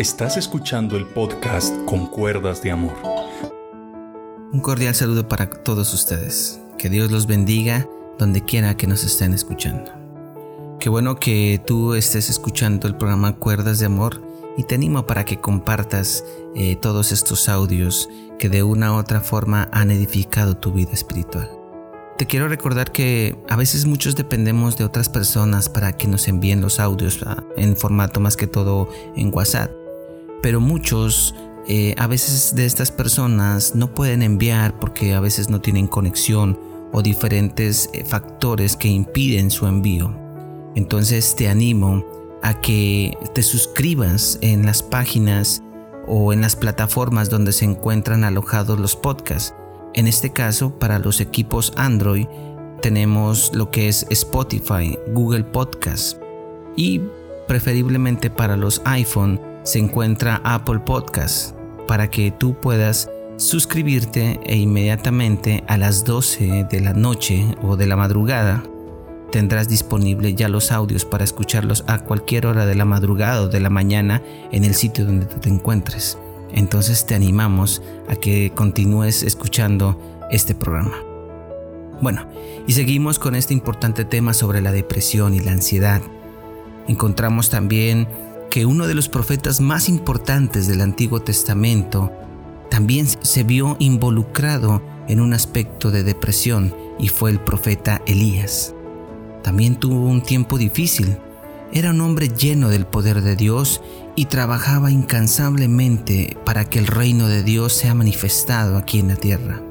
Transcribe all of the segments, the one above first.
Estás escuchando el podcast Con Cuerdas de Amor. Un cordial saludo para todos ustedes. Que Dios los bendiga donde quiera que nos estén escuchando. Qué bueno que tú estés escuchando el programa Cuerdas de Amor y te animo para que compartas eh, todos estos audios que de una u otra forma han edificado tu vida espiritual. Te quiero recordar que a veces muchos dependemos de otras personas para que nos envíen los audios ah, en formato más que todo en WhatsApp pero muchos eh, a veces de estas personas no pueden enviar porque a veces no tienen conexión o diferentes eh, factores que impiden su envío. Entonces te animo a que te suscribas en las páginas o en las plataformas donde se encuentran alojados los podcasts. En este caso, para los equipos Android, tenemos lo que es Spotify, Google Podcast y preferiblemente para los iPhone se encuentra Apple Podcast para que tú puedas suscribirte e inmediatamente a las 12 de la noche o de la madrugada tendrás disponible ya los audios para escucharlos a cualquier hora de la madrugada o de la mañana en el sitio donde tú te encuentres. Entonces te animamos a que continúes escuchando este programa. Bueno, y seguimos con este importante tema sobre la depresión y la ansiedad. Encontramos también que uno de los profetas más importantes del Antiguo Testamento también se vio involucrado en un aspecto de depresión y fue el profeta Elías. También tuvo un tiempo difícil. Era un hombre lleno del poder de Dios y trabajaba incansablemente para que el reino de Dios sea manifestado aquí en la tierra.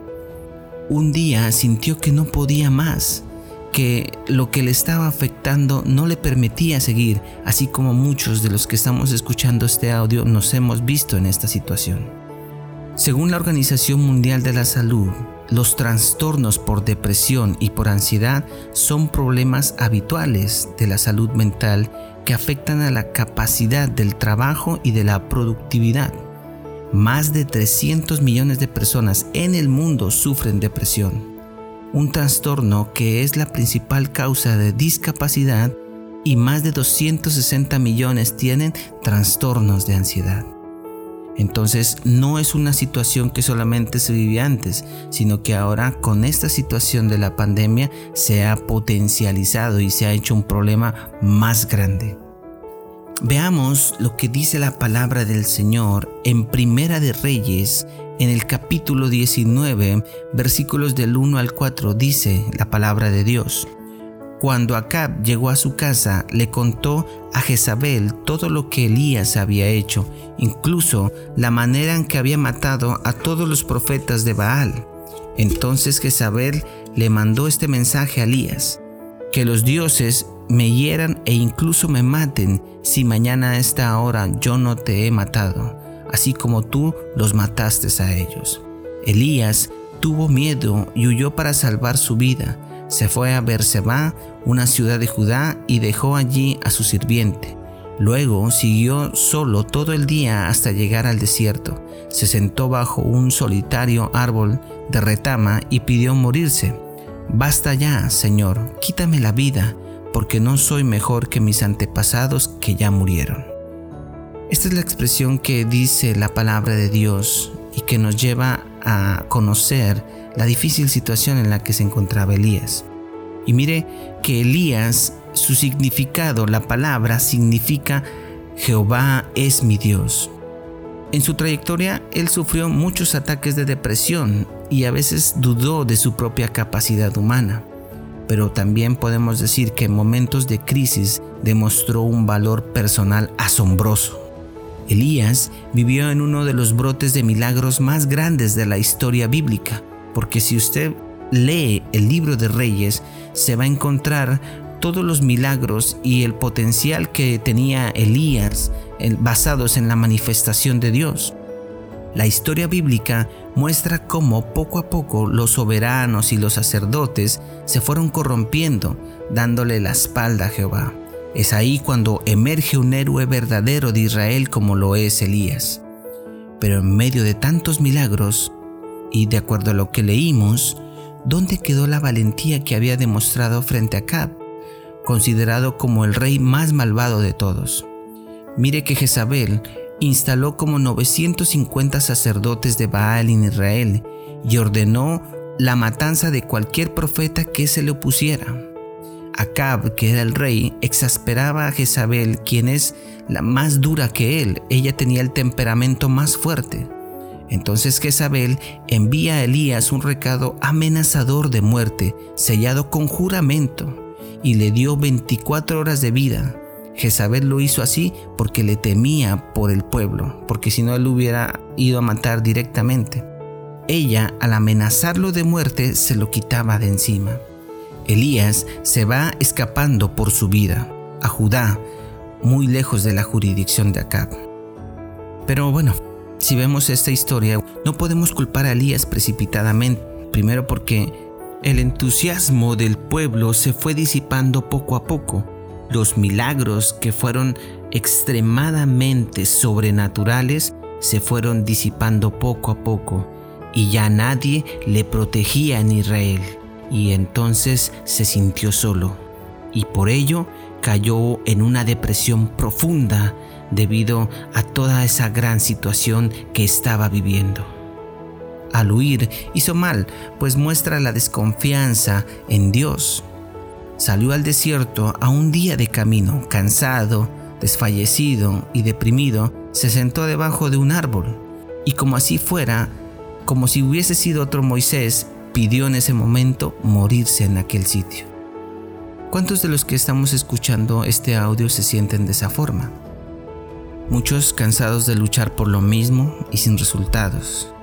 Un día sintió que no podía más que lo que le estaba afectando no le permitía seguir, así como muchos de los que estamos escuchando este audio nos hemos visto en esta situación. Según la Organización Mundial de la Salud, los trastornos por depresión y por ansiedad son problemas habituales de la salud mental que afectan a la capacidad del trabajo y de la productividad. Más de 300 millones de personas en el mundo sufren depresión un trastorno que es la principal causa de discapacidad y más de 260 millones tienen trastornos de ansiedad. Entonces no es una situación que solamente se vivía antes, sino que ahora con esta situación de la pandemia se ha potencializado y se ha hecho un problema más grande. Veamos lo que dice la palabra del Señor en Primera de Reyes en el capítulo 19, versículos del 1 al 4, dice la palabra de Dios. Cuando Acab llegó a su casa, le contó a Jezabel todo lo que Elías había hecho, incluso la manera en que había matado a todos los profetas de Baal. Entonces Jezabel le mandó este mensaje a Elías, que los dioses me hieran e incluso me maten si mañana a esta hora yo no te he matado así como tú los mataste a ellos. Elías tuvo miedo y huyó para salvar su vida. Se fue a Berseba, una ciudad de Judá, y dejó allí a su sirviente. Luego siguió solo todo el día hasta llegar al desierto. Se sentó bajo un solitario árbol de retama y pidió morirse. Basta ya, Señor, quítame la vida, porque no soy mejor que mis antepasados que ya murieron. Esta es la expresión que dice la palabra de Dios y que nos lleva a conocer la difícil situación en la que se encontraba Elías. Y mire que Elías, su significado, la palabra significa Jehová es mi Dios. En su trayectoria, él sufrió muchos ataques de depresión y a veces dudó de su propia capacidad humana. Pero también podemos decir que en momentos de crisis demostró un valor personal asombroso. Elías vivió en uno de los brotes de milagros más grandes de la historia bíblica, porque si usted lee el libro de Reyes, se va a encontrar todos los milagros y el potencial que tenía Elías basados en la manifestación de Dios. La historia bíblica muestra cómo poco a poco los soberanos y los sacerdotes se fueron corrompiendo, dándole la espalda a Jehová. Es ahí cuando emerge un héroe verdadero de Israel como lo es Elías. Pero en medio de tantos milagros, y de acuerdo a lo que leímos, ¿dónde quedó la valentía que había demostrado frente a Cab, considerado como el rey más malvado de todos? Mire que Jezabel instaló como 950 sacerdotes de Baal en Israel y ordenó la matanza de cualquier profeta que se le opusiera. Acab, que era el rey, exasperaba a Jezabel, quien es la más dura que él. Ella tenía el temperamento más fuerte. Entonces Jezabel envía a Elías un recado amenazador de muerte, sellado con juramento, y le dio 24 horas de vida. Jezabel lo hizo así porque le temía por el pueblo, porque si no él hubiera ido a matar directamente. Ella, al amenazarlo de muerte, se lo quitaba de encima. Elías se va escapando por su vida a Judá, muy lejos de la jurisdicción de Acab. Pero bueno, si vemos esta historia, no podemos culpar a Elías precipitadamente, primero porque el entusiasmo del pueblo se fue disipando poco a poco. Los milagros que fueron extremadamente sobrenaturales se fueron disipando poco a poco y ya nadie le protegía en Israel y entonces se sintió solo y por ello cayó en una depresión profunda debido a toda esa gran situación que estaba viviendo. Al huir hizo mal, pues muestra la desconfianza en Dios. Salió al desierto a un día de camino, cansado, desfallecido y deprimido, se sentó debajo de un árbol, y como así fuera, como si hubiese sido otro Moisés, pidió en ese momento morirse en aquel sitio. ¿Cuántos de los que estamos escuchando este audio se sienten de esa forma? Muchos cansados de luchar por lo mismo y sin resultados,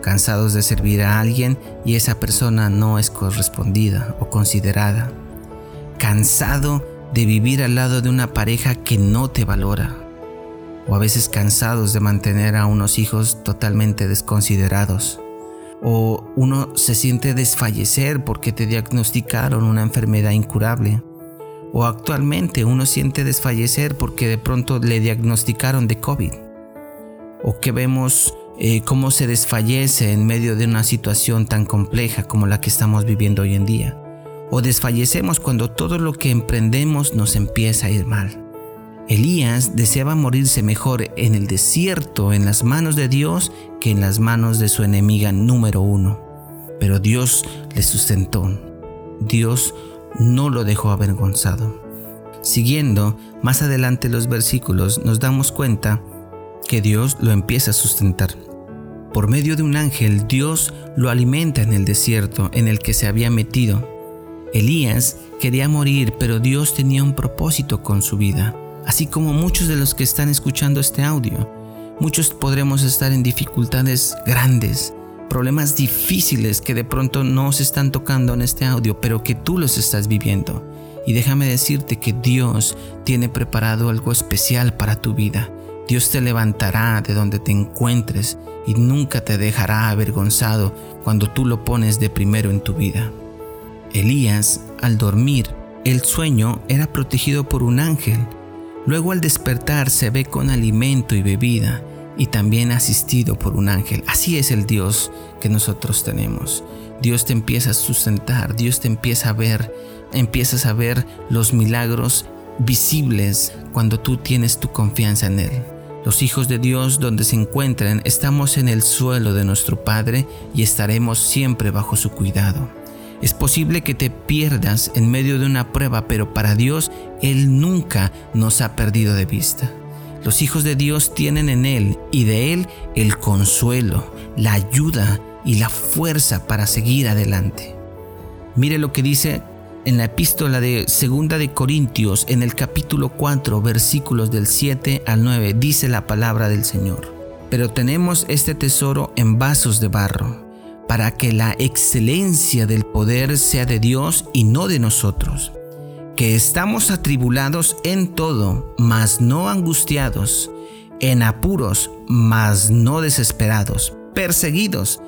cansados de servir a alguien y esa persona no es correspondida o considerada, cansado de vivir al lado de una pareja que no te valora, o a veces cansados de mantener a unos hijos totalmente desconsiderados, o uno se siente desfallecer porque te diagnosticaron una enfermedad incurable. O actualmente uno siente desfallecer porque de pronto le diagnosticaron de COVID. O que vemos eh, cómo se desfallece en medio de una situación tan compleja como la que estamos viviendo hoy en día. O desfallecemos cuando todo lo que emprendemos nos empieza a ir mal. Elías deseaba morirse mejor en el desierto en las manos de Dios que en las manos de su enemiga número uno. Pero Dios le sustentó. Dios no lo dejó avergonzado. Siguiendo más adelante los versículos nos damos cuenta que Dios lo empieza a sustentar. Por medio de un ángel, Dios lo alimenta en el desierto en el que se había metido. Elías quería morir, pero Dios tenía un propósito con su vida así como muchos de los que están escuchando este audio. Muchos podremos estar en dificultades grandes, problemas difíciles que de pronto no se están tocando en este audio, pero que tú los estás viviendo. Y déjame decirte que Dios tiene preparado algo especial para tu vida. Dios te levantará de donde te encuentres y nunca te dejará avergonzado cuando tú lo pones de primero en tu vida. Elías, al dormir, el sueño era protegido por un ángel Luego al despertar se ve con alimento y bebida y también asistido por un ángel. Así es el Dios que nosotros tenemos. Dios te empieza a sustentar, Dios te empieza a ver, empiezas a ver los milagros visibles cuando tú tienes tu confianza en Él. Los hijos de Dios donde se encuentren estamos en el suelo de nuestro Padre y estaremos siempre bajo su cuidado. Es posible que te pierdas en medio de una prueba, pero para Dios Él nunca nos ha perdido de vista. Los hijos de Dios tienen en Él y de Él el consuelo, la ayuda y la fuerza para seguir adelante. Mire lo que dice en la epístola de Segunda de Corintios en el capítulo 4 versículos del 7 al 9 dice la palabra del Señor. Pero tenemos este tesoro en vasos de barro para que la excelencia del poder sea de Dios y no de nosotros, que estamos atribulados en todo, mas no angustiados, en apuros, mas no desesperados, perseguidos,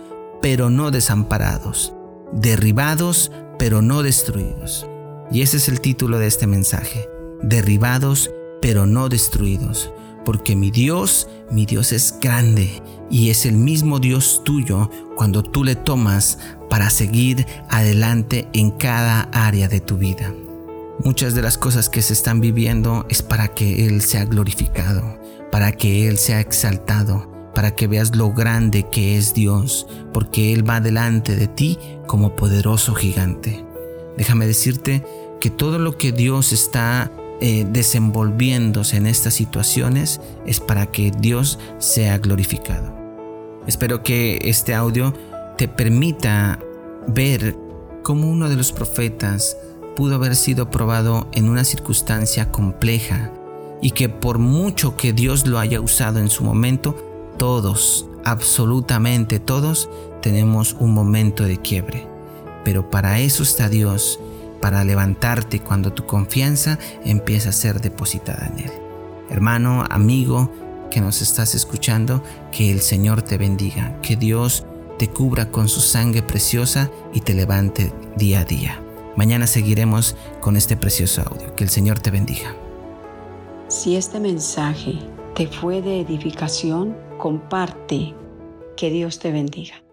pero no desamparados, derribados, pero no destruidos. Y ese es el título de este mensaje, derribados, pero no destruidos porque mi Dios, mi Dios es grande y es el mismo Dios tuyo cuando tú le tomas para seguir adelante en cada área de tu vida. Muchas de las cosas que se están viviendo es para que Él sea glorificado, para que Él sea exaltado, para que veas lo grande que es Dios, porque Él va delante de ti como poderoso gigante. Déjame decirte que todo lo que Dios está eh, desenvolviéndose en estas situaciones es para que Dios sea glorificado. Espero que este audio te permita ver cómo uno de los profetas pudo haber sido probado en una circunstancia compleja y que por mucho que Dios lo haya usado en su momento, todos, absolutamente todos, tenemos un momento de quiebre. Pero para eso está Dios, para levantarte cuando tu confianza empieza a ser depositada en Él. Hermano, amigo, que nos estás escuchando, que el Señor te bendiga, que Dios te cubra con su sangre preciosa y te levante día a día. Mañana seguiremos con este precioso audio. Que el Señor te bendiga. Si este mensaje te fue de edificación, comparte. Que Dios te bendiga.